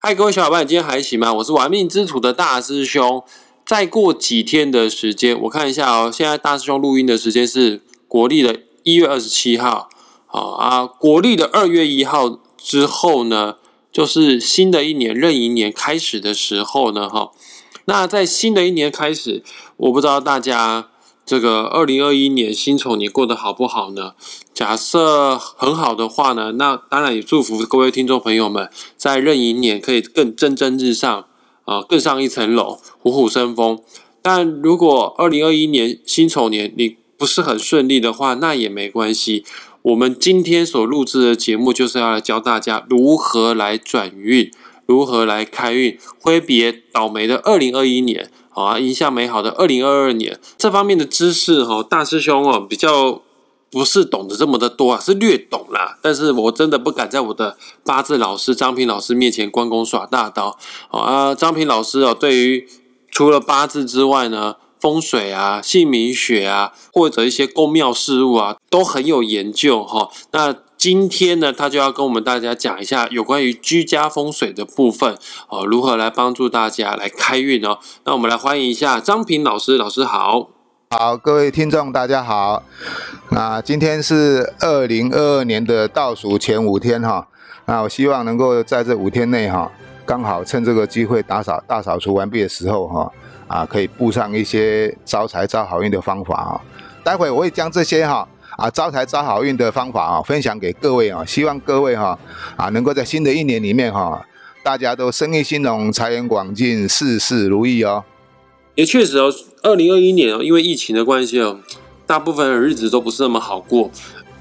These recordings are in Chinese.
嗨，各位小伙伴，今天还行吗？我是玩命之徒的大师兄。再过几天的时间，我看一下哦。现在大师兄录音的时间是国历的一月二十七号，好啊，国历的二月一号之后呢，就是新的一年壬寅年开始的时候呢，哈。那在新的一年开始，我不知道大家这个二零二一年辛丑年过得好不好呢？假设很好的话呢，那当然也祝福各位听众朋友们在壬寅年可以更蒸蒸日上啊，更上一层楼，虎虎生风。但如果二零二一年辛丑年你不是很顺利的话，那也没关系。我们今天所录制的节目就是要来教大家如何来转运。如何来开运，挥别倒霉的二零二一年，啊，印象美好的二零二二年。这方面的知识，哈，大师兄哦，比较不是懂得这么的多啊，是略懂啦。但是我真的不敢在我的八字老师张平老师面前关公耍大刀啊。张平老师哦，对于除了八字之外呢，风水啊、姓名学啊，或者一些宫庙事务啊，都很有研究哈。那今天呢，他就要跟我们大家讲一下有关于居家风水的部分哦，如何来帮助大家来开运哦。那我们来欢迎一下张平老师，老师好，好，各位听众大家好。那今天是二零二二年的倒数前五天哈，那我希望能够在这五天内哈，刚好趁这个机会打扫大扫除完毕的时候哈，啊，可以布上一些招财招好运的方法哈。待会我会将这些哈。啊，招财招好运的方法啊，分享给各位啊，希望各位哈啊，能够在新的一年里面哈，大家都生意兴隆，财源广进，事事如意哦。也确实哦，二零二一年哦，因为疫情的关系哦，大部分的日子都不是那么好过。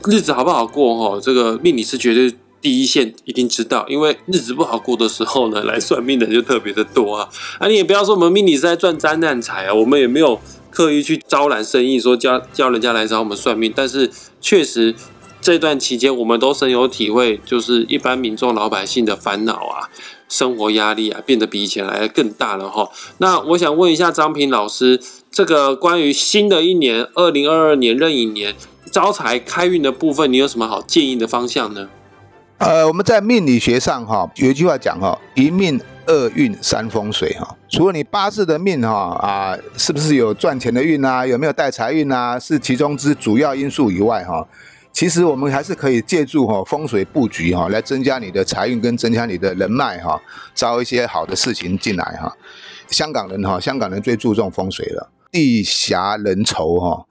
日子好不好过哦，这个命理是绝对第一线一定知道，因为日子不好过的时候呢，来算命的就特别的多啊。啊，你也不要说我们命理是在赚灾难财啊，我们也没有。刻意去招揽生意，说叫叫人家来找我们算命，但是确实这段期间我们都深有体会，就是一般民众老百姓的烦恼啊，生活压力啊，变得比以前来的更大了哈。那我想问一下张平老师，这个关于新的一年二零二二年壬寅年招财开运的部分，你有什么好建议的方向呢？呃，我们在命理学上哈有一句话讲哈，一命。二运三风水哈，除了你八字的命哈啊，是不是有赚钱的运啊？有没有带财运啊？是其中之主要因素以外哈，其实我们还是可以借助哈风水布局哈，来增加你的财运跟增加你的人脉哈，招一些好的事情进来哈。香港人哈，香港人最注重风水了，地狭人稠哈。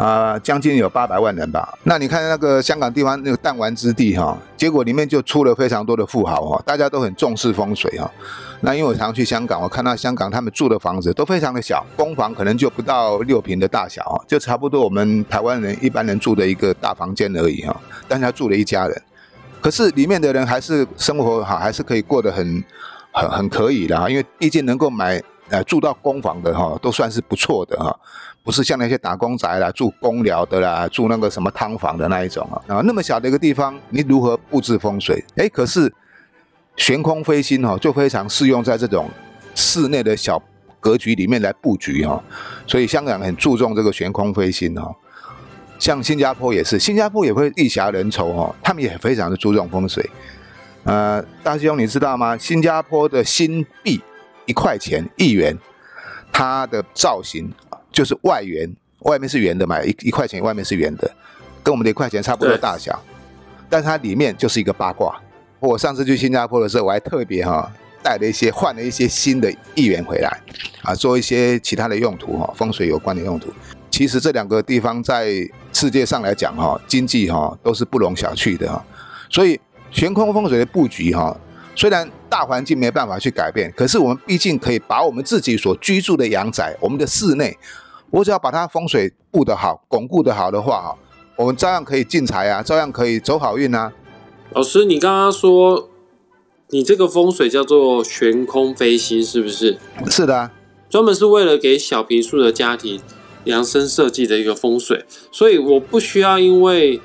啊，将近有八百万人吧。那你看那个香港地方那个弹丸之地哈，结果里面就出了非常多的富豪哈，大家都很重视风水哈。那因为我常去香港，我看到香港他们住的房子都非常的小，公房可能就不到六平的大小就差不多我们台湾人一般人住的一个大房间而已哈。但是他住了一家人，可是里面的人还是生活好，还是可以过得很很很可以的哈，因为毕竟能够买呃住到公房的哈，都算是不错的哈。不是像那些打工宅啦、住公寮的啦、住那个什么汤房的那一种啊，啊，那么小的一个地方，你如何布置风水？哎，可是悬空飞星哈，就非常适用在这种室内的小格局里面来布局哈。所以香港很注重这个悬空飞星哈，像新加坡也是，新加坡也会地狭人稠哈，他们也非常的注重风水。呃，大师兄你知道吗？新加坡的新币一块钱一元，它的造型。就是外圆，外面是圆的嘛，一一块钱外面是圆的，跟我们的一块钱差不多大小，但它里面就是一个八卦。我上次去新加坡的时候，我还特别哈带了一些换了一些新的一元回来，啊，做一些其他的用途哈，风水有关的用途。其实这两个地方在世界上来讲哈，经济哈都是不容小觑的哈。所以悬空风水的布局哈，虽然大环境没办法去改变，可是我们毕竟可以把我们自己所居住的阳宅，我们的室内。我只要把它风水布得好、巩固得好的话，哈，我们照样可以进财啊，照样可以走好运啊。老师，你刚刚说你这个风水叫做悬空飞星，是不是？是的，专门是为了给小平数的家庭量身设计的一个风水，所以我不需要因为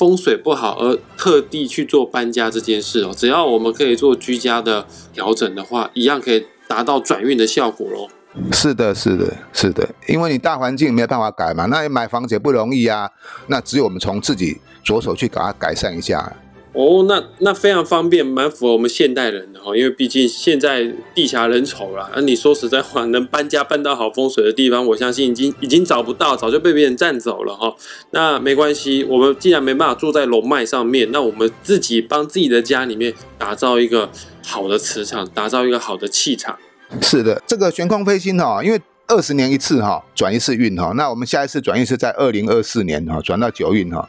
风水不好而特地去做搬家这件事哦。只要我们可以做居家的调整的话，一样可以达到转运的效果喽。是的，是的，是的，因为你大环境没有办法改嘛，那你买房子也不容易啊。那只有我们从自己着手去把它改善一下。哦，那那非常方便，蛮符合我们现代人的哈，因为毕竟现在地狭人稠啦。那你说实在话，能搬家搬到好风水的地方，我相信已经已经找不到，早就被别人占走了哈。那没关系，我们既然没办法住在龙脉上面，那我们自己帮自己的家里面打造一个好的磁场，打造一个好的气场。是的，这个悬空飞星哈，因为二十年一次哈，转一次运哈，那我们下一次转运是在二零二四年哈，转到九运哈，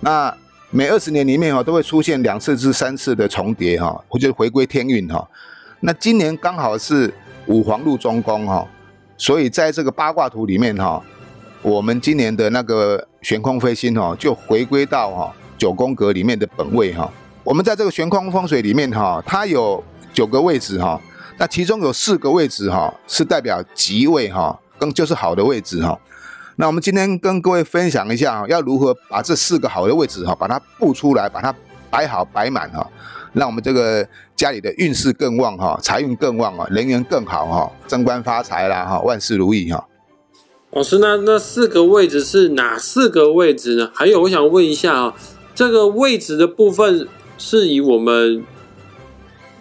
那。每二十年里面哈，都会出现两次至三次的重叠哈，或者回归天运哈。那今年刚好是五黄入中宫哈，所以在这个八卦图里面哈，我们今年的那个悬空飞星哈，就回归到哈九宫格里面的本位哈。我们在这个悬空风水里面哈，它有九个位置哈，那其中有四个位置哈是代表吉位哈，更就是好的位置哈。那我们今天跟各位分享一下，要如何把这四个好的位置哈，把它布出来，把它摆好摆满哈，让我们这个家里的运势更旺哈，财运更旺啊，人缘更好哈，升官发财啦哈，万事如意哈。老师，那那四个位置是哪四个位置呢？还有，我想问一下啊，这个位置的部分是以我们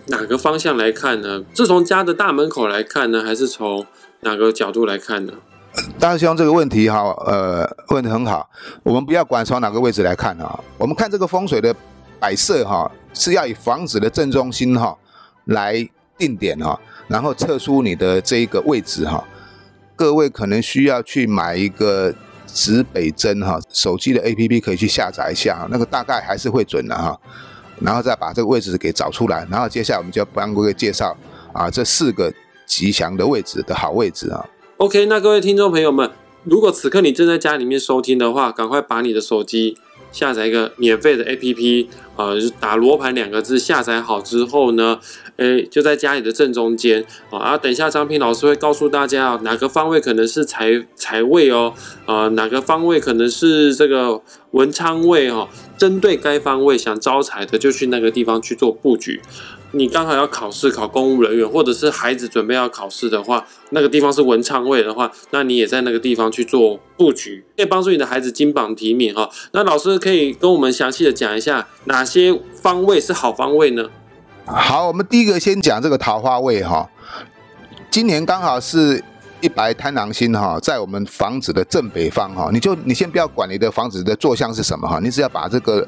哪个方向来看呢？是从家的大门口来看呢，还是从哪个角度来看呢？大师兄，这个问题哈，呃，问的很好。我们不要管从哪个位置来看哈，我们看这个风水的摆设哈，是要以房子的正中心哈来定点哈，然后测出你的这一个位置哈。各位可能需要去买一个指北针哈，手机的 APP 可以去下载一下，那个大概还是会准的哈。然后再把这个位置给找出来，然后接下来我们就要帮各位介绍啊这四个吉祥的位置的好位置啊。OK，那各位听众朋友们，如果此刻你正在家里面收听的话，赶快把你的手机下载一个免费的 APP，呃，打罗盘两个字，下载好之后呢，诶，就在家里的正中间啊。等一下张平老师会告诉大家哪个方位可能是财财位哦，啊，哪个方位可能是这个文昌位哦。针对该方位想招财的，就去那个地方去做布局。你刚好要考试考公务人员，或者是孩子准备要考试的话，那个地方是文昌位的话，那你也在那个地方去做布局，可以帮助你的孩子金榜题名哈。那老师可以跟我们详细的讲一下哪些方位是好方位呢？好，我们第一个先讲这个桃花位哈，今年刚好是。一白贪狼星哈，在我们房子的正北方哈，你就你先不要管你的房子的坐向是什么哈，你只要把这个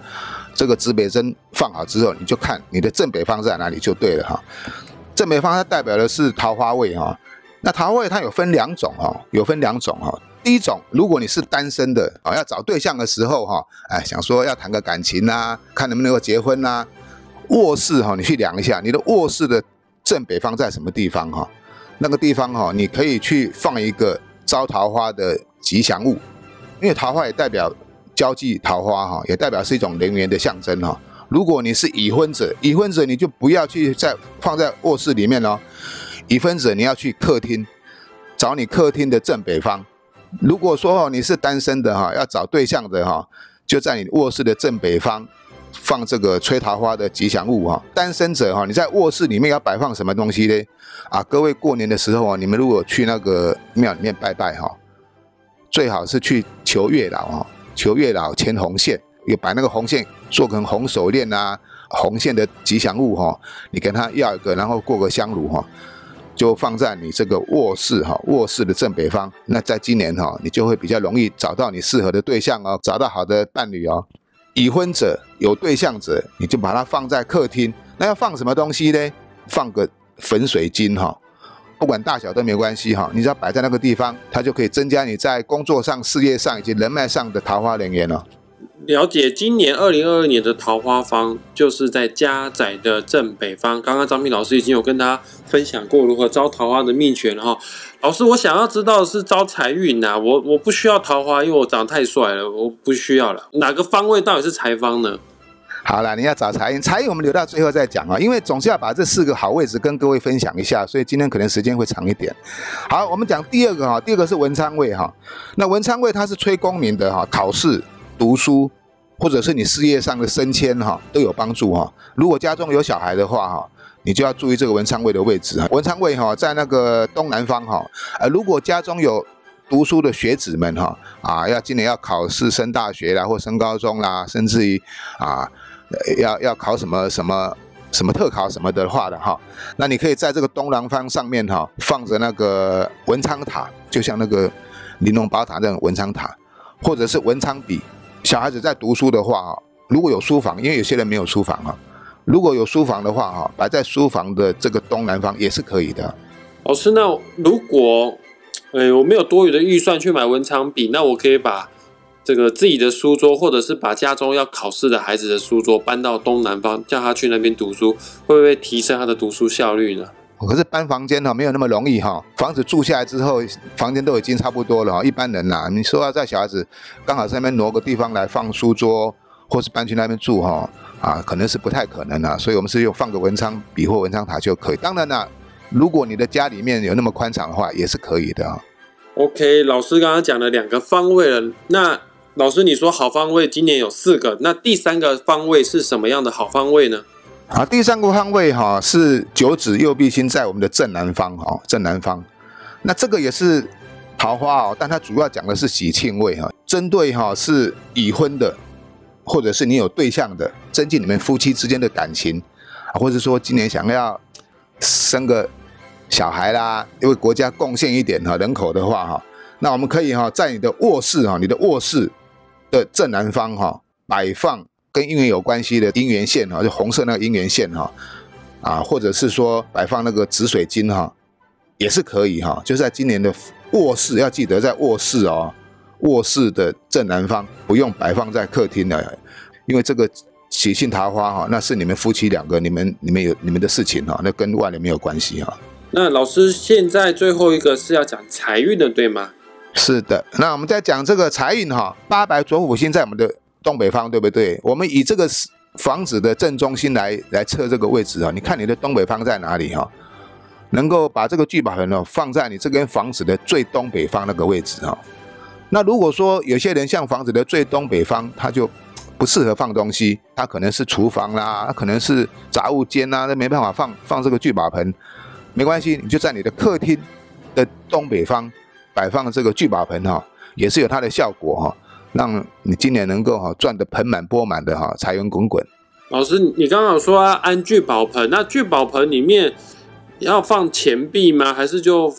这个指北针放好之后，你就看你的正北方在哪里就对了哈。正北方它代表的是桃花位哈，那桃花位它有分两种哈，有分两种哈。第一种，如果你是单身的啊，要找对象的时候哈，哎，想说要谈个感情呐，看能不能够结婚呐，卧室哈，你去量一下你的卧室的正北方在什么地方哈。那个地方哈，你可以去放一个招桃花的吉祥物，因为桃花也代表交际桃花哈，也代表是一种人缘的象征哈。如果你是已婚者，已婚者你就不要去在放在卧室里面哦，已婚者你要去客厅，找你客厅的正北方。如果说哦你是单身的哈，要找对象的哈，就在你卧室的正北方。放这个吹桃花的吉祥物哈，单身者哈，你在卧室里面要摆放什么东西呢？啊，各位过年的时候啊，你们如果去那个庙里面拜拜哈，最好是去求月老哈，求月老牵红线，也把那个红线做成红手链啊，红线的吉祥物哈，你跟他要一个，然后过个香炉哈，就放在你这个卧室哈，卧室的正北方。那在今年哈，你就会比较容易找到你适合的对象哦，找到好的伴侣哦。已婚者有对象者，你就把它放在客厅。那要放什么东西呢？放个粉水晶哈，不管大小都没关系哈。你只要摆在那个地方，它就可以增加你在工作上、事业上以及人脉上的桃花人缘了。了解，今年二零二二年的桃花方就是在家宅的正北方。刚刚张斌老师已经有跟大家分享过如何招桃花的秘诀了哈。老师，我想要知道是招财运呐，我我不需要桃花，因为我长得太帅了，我不需要了。哪个方位到底是财方呢？好了，你要找财运，财运我们留到最后再讲啊，因为总是要把这四个好位置跟各位分享一下，所以今天可能时间会长一点。好，我们讲第二个哈，第二个是文昌位哈。那文昌位它是催功名的哈，考试、读书，或者是你事业上的升迁哈，都有帮助哈。如果家中有小孩的话哈。你就要注意这个文昌位的位置啊，文昌位哈在那个东南方哈，呃，如果家中有读书的学子们哈，啊，要今年要考试升大学啦，或升高中啦，甚至于啊要要考什么什么什么特考什么的话的哈，那你可以在这个东南方上面哈放着那个文昌塔，就像那个玲珑宝塔这种文昌塔，或者是文昌笔。小孩子在读书的话，如果有书房，因为有些人没有书房啊，如果有书房的话哈，摆在书房的这个东南方也是可以的。老师，那如果，哎，我没有多余的预算去买文昌笔，那我可以把这个自己的书桌，或者是把家中要考试的孩子的书桌搬到东南方，叫他去那边读书，会不会提升他的读书效率呢？可是搬房间哈没有那么容易哈，房子住下来之后，房间都已经差不多了哈。一般人呐，你说要在小孩子刚好在那边挪个地方来放书桌，或是搬去那边住哈，啊，可能是不太可能啊。所以我们是用放个文昌笔或文昌塔就可以。当然了。如果你的家里面有那么宽敞的话，也是可以的。OK，老师刚刚讲了两个方位了，那老师你说好方位今年有四个，那第三个方位是什么样的好方位呢？啊，第三个方位哈是九子右弼星在我们的正南方哈，正南方。那这个也是桃花哦，但它主要讲的是喜庆位哈，针对哈是已婚的，或者是你有对象的，增进你们夫妻之间的感情啊，或者说今年想要生个。小孩啦，因为国家贡献一点哈人口的话哈，那我们可以哈在你的卧室哈，你的卧室的正南方哈摆放跟姻缘有关系的姻缘线哈，就红色那个姻缘线哈啊，或者是说摆放那个紫水晶哈，也是可以哈。就在今年的卧室要记得在卧室哦，卧室的正南方不用摆放在客厅的，因为这个喜庆桃花哈，那是你们夫妻两个，你们你们有你们的事情哈，那跟外人没有关系哈。那老师，现在最后一个是要讲财运的，对吗？是的。那我们在讲这个财运哈，八白左辅星在我们的东北方，对不对？我们以这个房子的正中心来来测这个位置啊。你看你的东北方在哪里哈？能够把这个聚宝盆哦放在你这间房子的最东北方那个位置哈。那如果说有些人像房子的最东北方，他就不适合放东西，他可能是厨房啦，可能是杂物间呐，那没办法放放这个聚宝盆。没关系，你就在你的客厅的东北方摆放这个聚宝盆哈，也是有它的效果哈，让你今年能够哈赚得盆满钵满的哈，财源滚滚。老师，你刚刚说要安聚宝盆，那聚宝盆里面要放钱币吗？还是就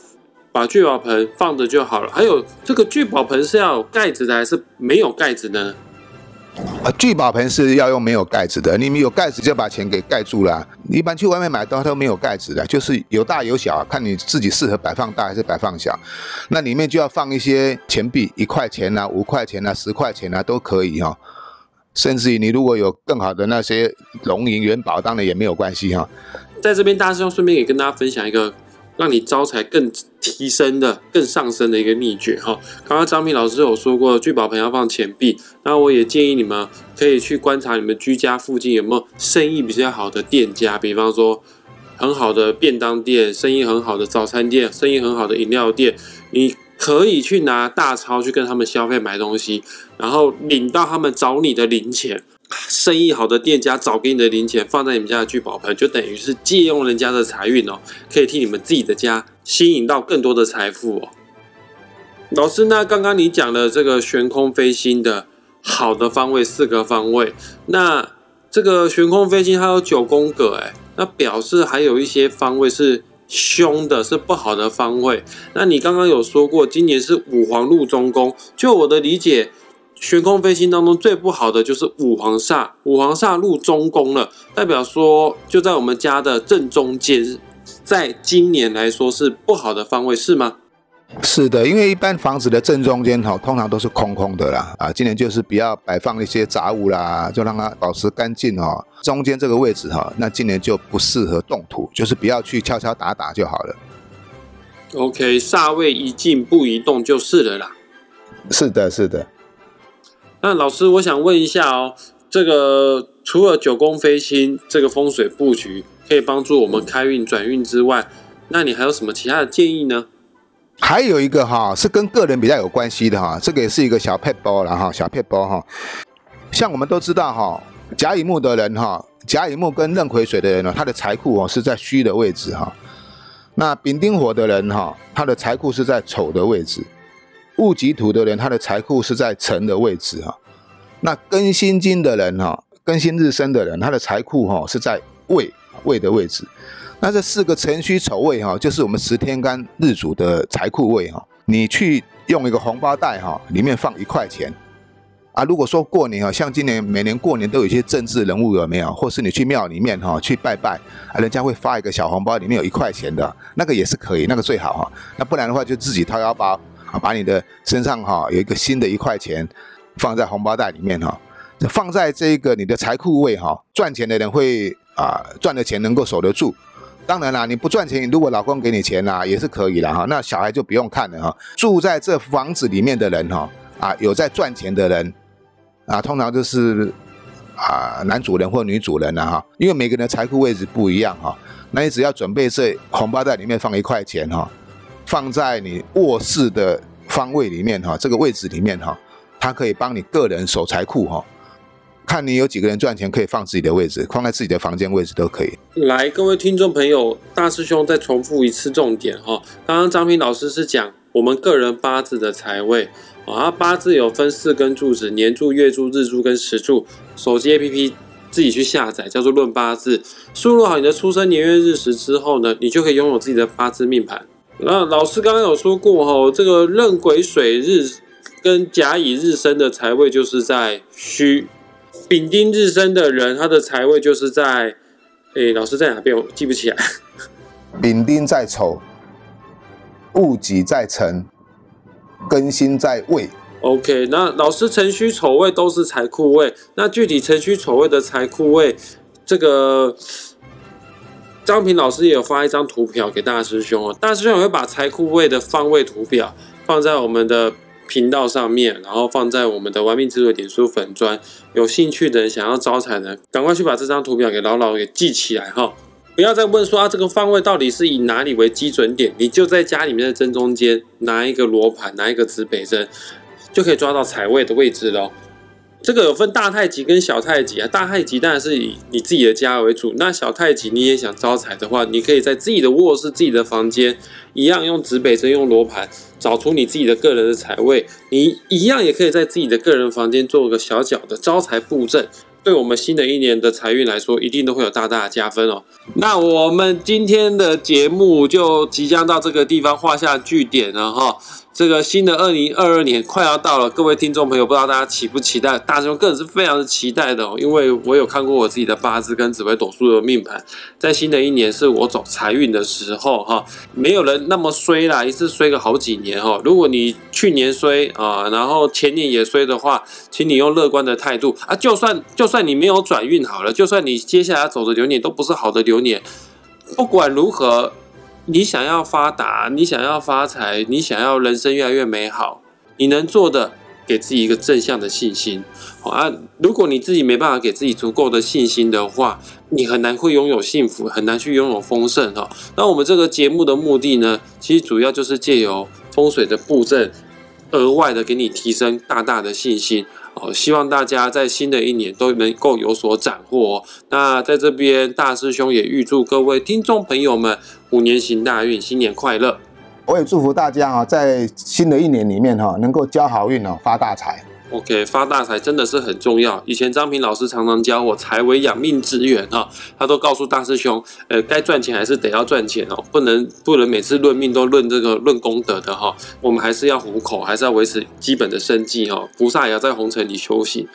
把聚宝盆放着就好了？还有这个聚宝盆是要盖子的，还是没有盖子呢？啊，聚宝盆是要用没有盖子的，你们有盖子就把钱给盖住了。一般去外面买都都没有盖子的，就是有大有小，看你自己适合摆放大还是摆放小。那里面就要放一些钱币，一块钱啊、五块钱啊、十块钱啊都可以哈。甚至于你如果有更好的那些龙银元宝，当然也没有关系哈。在这边，大师兄顺便也跟大家分享一个。让你招财更提升的、更上升的一个秘诀哈。刚刚张平老师有说过，聚宝盆要放钱币，那我也建议你们可以去观察你们居家附近有没有生意比较好的店家，比方说很好的便当店、生意很好的早餐店、生意很好的饮料店，你可以去拿大钞去跟他们消费买东西，然后领到他们找你的零钱。生意好的店家找给你的零钱放在你们家的聚宝盆，就等于是借用人家的财运哦，可以替你们自己的家吸引到更多的财富哦。老师，那刚刚你讲的这个悬空飞星的好的方位四个方位，那这个悬空飞星它有九宫格，哎，那表示还有一些方位是凶的，是不好的方位。那你刚刚有说过，今年是五黄入中宫，就我的理解。悬空飞星当中最不好的就是五黄煞，五黄煞入中宫了，代表说就在我们家的正中间，在今年来说是不好的方位，是吗？是的，因为一般房子的正中间哈，通常都是空空的啦，啊，今年就是不要摆放一些杂物啦，就让它保持干净哦。中间这个位置哈，那今年就不适合动土，就是不要去敲敲打打就好了。OK，煞位一进不移动就是了啦。是的，是的。那老师，我想问一下哦，这个除了九宫飞星这个风水布局可以帮助我们开运转运之外，那你还有什么其他的建议呢？还有一个哈，是跟个人比较有关系的哈，这个也是一个小配包了哈，小配包哈。像我们都知道哈，甲乙木的人哈，甲乙木跟壬癸水的人呢，他的财库哦是在虚的位置哈。那丙丁火的人哈，他的财库是在丑的位置。戊己土的人，他的财库是在辰的位置哈。那庚辛金的人哈，庚辛日生的人，他的财库哈是在未未的位置。那这四个辰戌丑未哈，就是我们十天干日主的财库位哈。你去用一个红包袋哈，里面放一块钱啊。如果说过年啊，像今年每年过年都有一些政治人物有没有？或是你去庙里面哈去拜拜啊，人家会发一个小红包，里面有一块钱的，那个也是可以，那个最好哈。那不然的话，就自己掏腰包啊，把你的身上哈有一个新的一块钱放在红包袋里面哈，放在这个你的财库位哈，赚钱的人会啊赚的钱能够守得住。当然啦，你不赚钱，如果老公给你钱啦，也是可以的哈。那小孩就不用看了哈。住在这房子里面的人哈，啊，有在赚钱的人，啊，通常就是啊男主人或女主人了哈。因为每个人的财富位置不一样哈，那你只要准备这红包袋里面放一块钱哈，放在你卧室的方位里面哈，这个位置里面哈，它可以帮你个人守财库哈。看你有几个人赚钱，可以放自己的位置，放在自己的房间位置都可以。来，各位听众朋友，大师兄再重复一次重点哈。刚刚张平老师是讲我们个人八字的财位啊，八字有分四根柱子：年柱、月柱、日柱跟时柱。手机 APP 自己去下载，叫做《论八字》，输入好你的出生年月日时之后呢，你就可以拥有自己的八字命盘。那老师刚刚有说过哈，这个壬癸水日跟甲乙日生的财位就是在戌。丙丁日生的人，他的财位就是在，诶，老师在哪边？我记不起来。丙丁在丑，戊己在辰，庚辛在未。OK，那老师辰戌丑未都是财库位。那具体辰戌丑未的财库位，这个张平老师也有发一张图表给大师兄哦。大师兄也会把财库位的方位图表放在我们的。频道上面，然后放在我们的玩命之的点书粉砖，有兴趣的想要招财的，赶快去把这张图表给牢牢给记起来哈！不要再问说啊，这个方位到底是以哪里为基准点？你就在家里面的正中间拿一个罗盘，拿一个指北针，就可以抓到财位的位置喽。这个有分大太极跟小太极啊，大太极当然是以你自己的家为主，那小太极你也想招财的话，你可以在自己的卧室、自己的房间，一样用指北针、用罗盘找出你自己的个人的财位，你一样也可以在自己的个人房间做个小小的招财布阵。对我们新的一年的财运来说，一定都会有大大的加分哦。那我们今天的节目就即将到这个地方画下句点了哈。这个新的二零二二年快要到了，各位听众朋友，不知道大家期不期待？大师兄个人是非常的期待的哦，因为我有看过我自己的八字跟紫微斗数的命盘，在新的一年是我走财运的时候哈，没有人那么衰啦，一次衰个好几年哈。如果你去年衰啊，然后前年也衰的话，请你用乐观的态度啊，就算就算你没有转运好了，就算你接下来走的流年都不是好的流年，不管如何。你想要发达，你想要发财，你想要人生越来越美好，你能做的，给自己一个正向的信心。好啊，如果你自己没办法给自己足够的信心的话，你很难会拥有幸福，很难去拥有丰盛哈。那我们这个节目的目的呢，其实主要就是借由风水的布阵，额外的给你提升大大的信心。哦，希望大家在新的一年都能够有所斩获。那在这边，大师兄也预祝各位听众朋友们虎年行大运，新年快乐！我也祝福大家啊，在新的一年里面哈，能够交好运哦，发大财。OK，发大财真的是很重要。以前张平老师常常教我财为养命之源哈，他都告诉大师兄，呃，该赚钱还是得要赚钱哦，不能不能每次论命都论这个论功德的哈。我们还是要糊口，还是要维持基本的生计哈。菩萨也要在红尘里修行。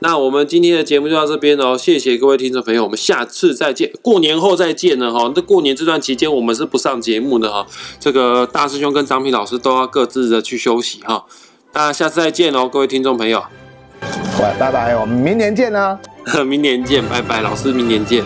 那我们今天的节目就到这边哦，谢谢各位听众朋友，我们下次再见，过年后再见了哈。这过年这段期间我们是不上节目的哈，这个大师兄跟张平老师都要各自的去休息哈。那下次再见喽，各位听众朋友。喂，拜拜，我们明年见啦！明年见，拜拜，老师，明年见。